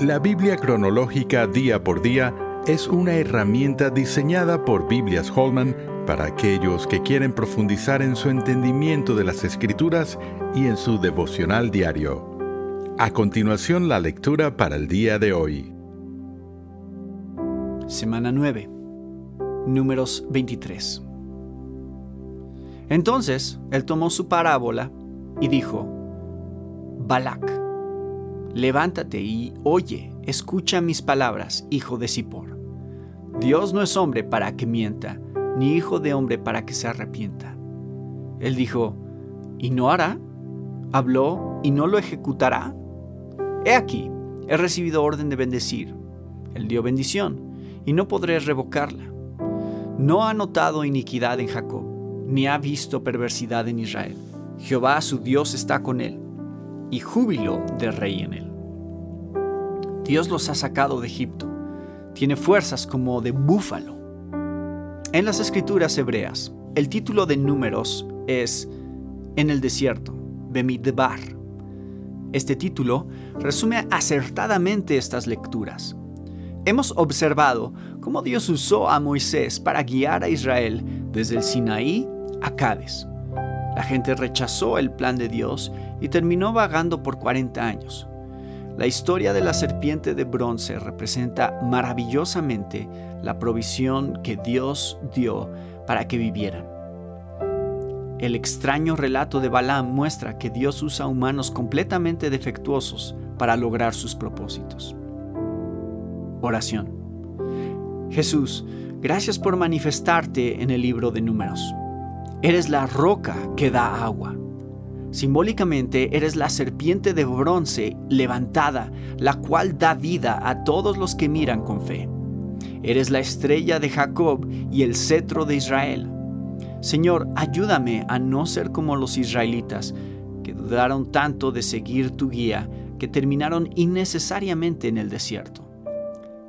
La Biblia cronológica día por día es una herramienta diseñada por Biblias Holman para aquellos que quieren profundizar en su entendimiento de las escrituras y en su devocional diario. A continuación la lectura para el día de hoy. Semana 9. Números 23. Entonces él tomó su parábola y dijo, Balak, Levántate y oye, escucha mis palabras, hijo de Zippor. Dios no es hombre para que mienta, ni hijo de hombre para que se arrepienta. Él dijo, ¿y no hará? ¿Habló y no lo ejecutará? He aquí, he recibido orden de bendecir. Él dio bendición, y no podré revocarla. No ha notado iniquidad en Jacob, ni ha visto perversidad en Israel. Jehová su Dios está con él y júbilo de rey en él. Dios los ha sacado de Egipto. Tiene fuerzas como de búfalo. En las escrituras hebreas, el título de números es En el desierto, Bemidbar. Este título resume acertadamente estas lecturas. Hemos observado cómo Dios usó a Moisés para guiar a Israel desde el Sinaí a Cádiz. La gente rechazó el plan de Dios y terminó vagando por 40 años. La historia de la serpiente de bronce representa maravillosamente la provisión que Dios dio para que vivieran. El extraño relato de Balaam muestra que Dios usa humanos completamente defectuosos para lograr sus propósitos. Oración. Jesús, gracias por manifestarte en el libro de números. Eres la roca que da agua. Simbólicamente eres la serpiente de bronce levantada, la cual da vida a todos los que miran con fe. Eres la estrella de Jacob y el cetro de Israel. Señor, ayúdame a no ser como los israelitas, que dudaron tanto de seguir tu guía, que terminaron innecesariamente en el desierto.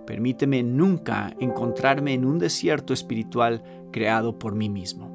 Permíteme nunca encontrarme en un desierto espiritual creado por mí mismo.